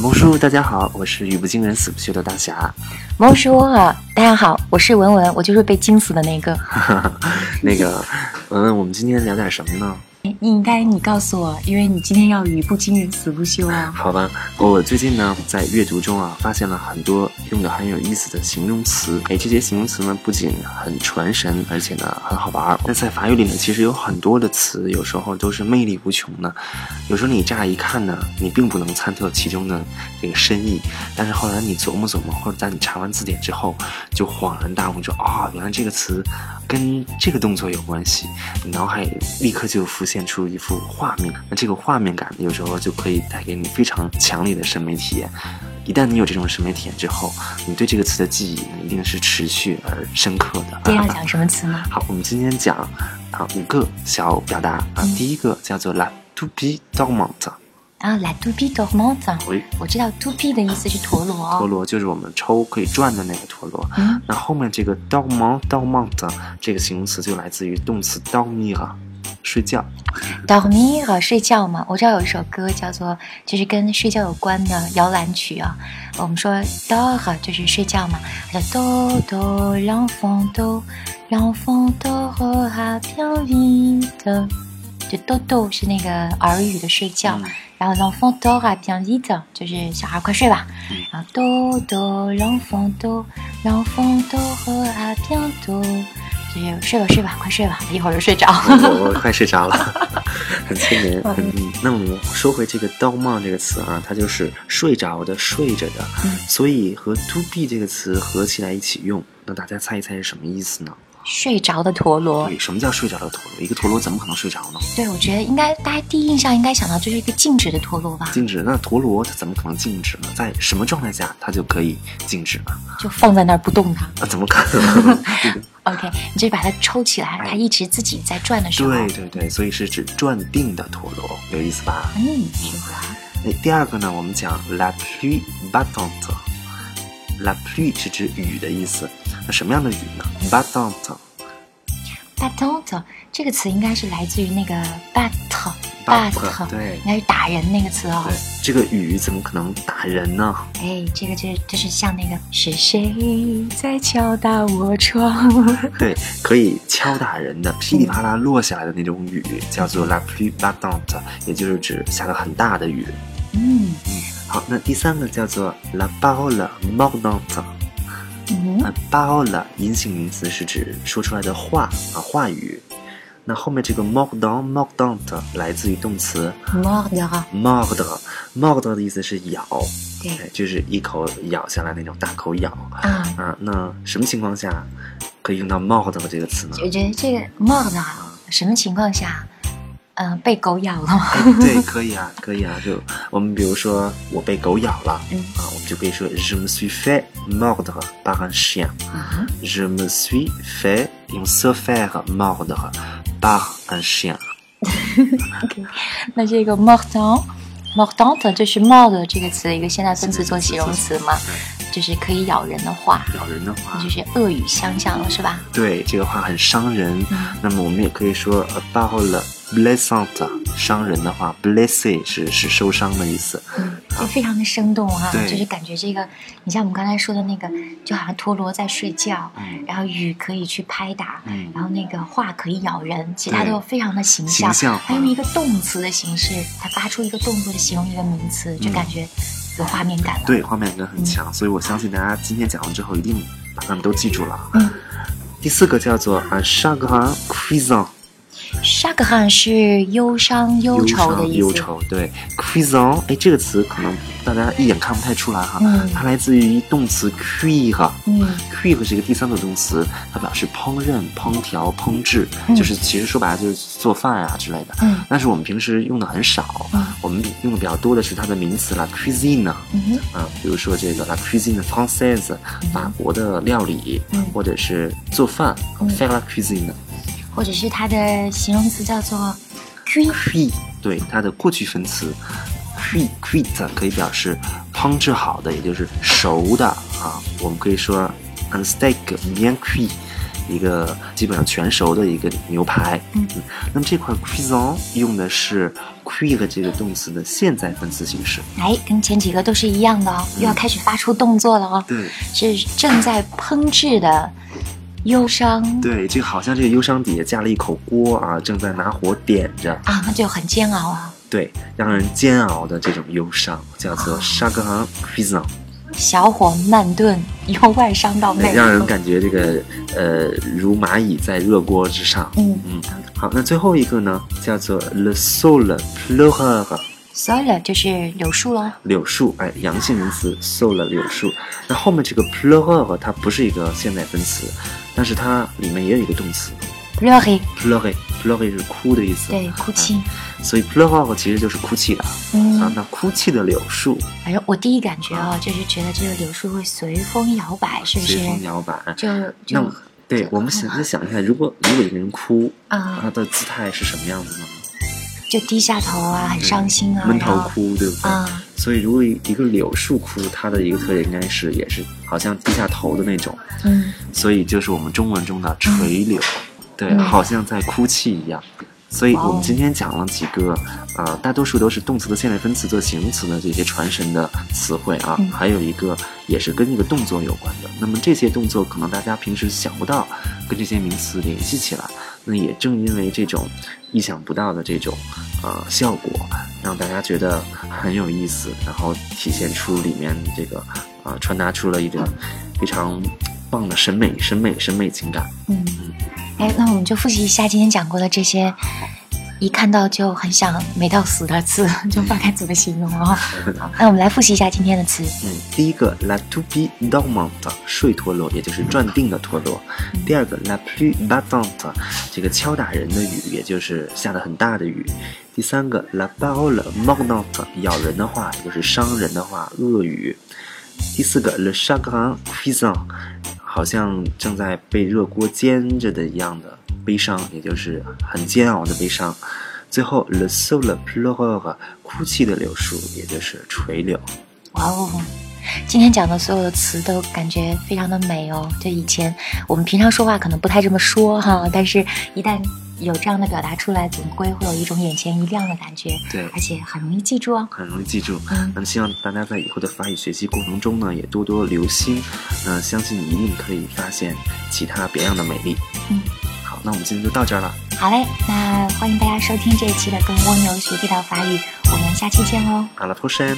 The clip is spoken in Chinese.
魔术，大家好，我是语不惊人死不休的大侠。猫叔啊，大家好，我是文文，我就是被惊死的那个。那个文文，我们今天聊点什么呢？你应该你告诉我，因为你今天要语不惊人死不休啊。好吧，我最近呢在阅读中啊，发现了很多用的很有意思的形容词。哎，这些形容词呢不仅很传神，而且呢很好玩。那在法语里呢，其实有很多的词，有时候都是魅力无穷的。有时候你乍一看呢，你并不能参透其中的这个深意，但是后来你琢磨琢磨，或者在你查完字典之后，就恍然大悟，说啊，原来这个词跟这个动作有关系，你脑海里立刻就浮现现出一幅画面。那这个画面感有时候就可以带给你非常强烈的审美体验。一旦你有这种审美体验之后，你对这个词的记忆一定是持续而深刻的。今天要讲什么词呢？好，我们今天讲啊五个小表达啊，第一个叫做 la toupie dormante。啊，la toupie dormante。喂，我知道 toupie 的意思是陀螺。陀螺就是我们抽可以转的那个陀螺。嗯，那后面这个 dormant dormante 这个形容词就来自于动词 dormir，睡觉。dormir 睡觉嘛，我知道有一首歌叫做就是跟睡觉有关的摇篮曲啊。我们说 dor 就是睡觉嘛，叫 do do l'enfant do l'enfant dorera bien vite。就 do do 是那个耳语的睡觉，嗯然后 l'enfant dora bien vite 就是小孩快睡吧。嗯然后 do do l'enfant do l'enfant dorera bientôt 就是睡吧睡吧，快睡吧，一会儿就睡着。我我快睡着了，很催眠。嗯，那我们说回这个 dormant 这个词啊，它就是睡着的、睡着的，嗯所以和 to be 这个词合起来一起用，那大家猜一猜是什么意思呢？睡着的陀螺，对，什么叫睡着的陀螺？一个陀螺怎么可能睡着呢？对我觉得应该大家第一印象应该想到就是一个静止的陀螺吧，静止，那陀螺它怎么可能静止呢？在什么状态下它就可以静止呢？就放在那儿不动它。啊，怎么可能？OK，你就把它抽起来，它一直自己在转的时候，对对对，所以是指转定的陀螺，有意思吧？嗯？哎，第二个呢，我们讲 la pluie battante。la pluie 是指雨的意思，那什么样的雨呢？battante。battante 这个词应该是来自于那个 bat Battre，对应该是打人那个词哦对。，这个雨怎么可能打人呢？哎，这个这就是像那个是谁在敲打我窗？对，可以敲打人的，噼里啪啦落下来的那种雨，叫做 la pluie battante，也就是指下了很大的雨。嗯嗯好，那第三个叫做 la parole mordante。嗯啊，parole 阴性名词是指说出来的话啊，话语。那后面这个 mordant mordante 来自于动词 mordre mordre，mordre 的意思是咬，对哎，就是一口咬下来那种大口咬啊。啊。那什么情况下可以用到 mordre 这个词呢？我觉得这个 mordre 啊什么情况下，嗯、被狗咬了吗？对，可以啊，可以啊。就我们比如说我被狗咬了，嗯啊，我们就可以说 je me suis fait mordre par un chien。啊 Je me suis fait 用 se faire mordre par un chien。OK，那这个 mordant mordant 就是 mord 这个词的一个现在分词做形容词吗，就是可以咬人的话，咬人的话，就是恶语相向了，是吧？对这个话很伤人。嗯。那么我们也可以说 a parole blessante，伤人的话，blessé 是是受伤的意思。嗯，就非常的生动哈、对。就是感觉这个，你像我们刚才说的那个，就好像陀螺在睡觉，嗯。然后雨可以去拍打，嗯。然后那个话可以咬人，其他都非常的形象，形象化它用一个动词的形式，它发出一个动作的形容一个名词，就感觉有画面感了。对，画面感很强，所以我相信大家今天讲完之后一定把它们都记住了。嗯，第四个叫做 un chagrin cuisant。Chagrin 是忧伤、忧愁的意思。忧愁，对。Cuisine，哎，这个词可能大家一眼看不太出来哈，嗯。它来自于动词 cuire，嗯。cuire 是一个第三组动词，它表示烹饪、烹调、烹制，嗯。就是其实说白了就是做饭啊之类的。嗯。但是我们平时用的很少，嗯。我们用的比较多的是它的名词 la cuisine，嗯啊，比如说这个 la cuisine française，法国的料理，嗯。或者是做饭、嗯。faire la cuisine。或者是它的形容词叫做 cuit，对它的过去分词 cuit 可以表示烹制好的，也就是熟的啊。我们可以说 un steak bien cuit，一个基本上全熟的一个牛排。嗯嗯那么这块 cuisson 用的是 cuire 这个动词的现在分词形式。哎，跟前几个都是一样的哦，又要开始发出动作了哦，对是正在烹制的忧伤对，这个好像这个忧伤底下架了一口锅啊，正在拿火点着。啊，那就很煎熬啊。对，让人煎熬的这种忧伤叫做 chagrin cuisson，小火慢炖，由外伤到内，让人感觉这个呃如蚂蚁在热锅之上。嗯嗯，好，那最后一个呢，叫做 le sol pleureur，，sole 就是柳树喽。柳树，哎，阳性名词 sol 柳树。那后面这个 pleureur 它不是一个现在分词，但是它里面也有一个动词 pleurer，pleurer pleurer 是哭的意思。对，哭泣。所以 pleureur 其实就是哭泣的、啊。嗯，那哭泣的柳树反正我第一感觉啊，就是觉得这个柳树会随风摇摆，是不是随？风摇摆。就那就对我们想再想一下，如果如果一个人哭，啊，他的姿态是什么样子呢？就低下头啊，很伤心啊，闷头哭，对不对？啊，所以如果一个柳树哭，它的一个特点应该是也是好像低下头的那种，嗯，所以就是我们中文中的垂柳，对，嗯。好像在哭泣一样。所以我们今天讲了几个，呃，大多数都是动词的现在分词做形容词的这些传神的词汇啊，嗯。还有一个也是跟这个动作有关的。那么这些动作可能大家平时想不到跟这些名词联系起来，那也正因为这种意想不到的这种呃效果，让大家觉得很有意思，然后体现出里面这个啊、传达出了一种非常棒的审美、审美、审美情感。嗯，哎，那我们就复习一下今天讲过的这些，一看到就很想美到死的词，就不知道该怎么形容哦。好，那我们来复习一下今天的词。嗯，第一个 la toupie dormante 睡陀螺，也就是转定的陀螺。第二个 la pluie battante 这个敲打人的雨，也就是下的很大的雨。第三个 la parole mordante 咬人的话，也就是伤人的话，恶语。第四个 le chagrin cuisant 好像正在被热锅煎着的一样的悲伤，也就是很煎熬的悲伤。最后 le sol pleureur 哭泣的柳树，也就是垂柳。哇哦！今天讲的所有的词都感觉非常的美哦。就以前我们平常说话可能不太这么说哈，但是一旦有这样的表达出来，总归会有一种眼前一亮的感觉，对而且很容易记住哦。很容易记住。嗯那么希望大家在以后的法语学习过程中呢，也多多留心。那相信你一定可以发现其他别样的美丽。嗯，好，那我们今天就到这儿了。好嘞，那欢迎大家收听这一期的《跟蜗牛学地道法语》，我们下期见喽。好了，脱身。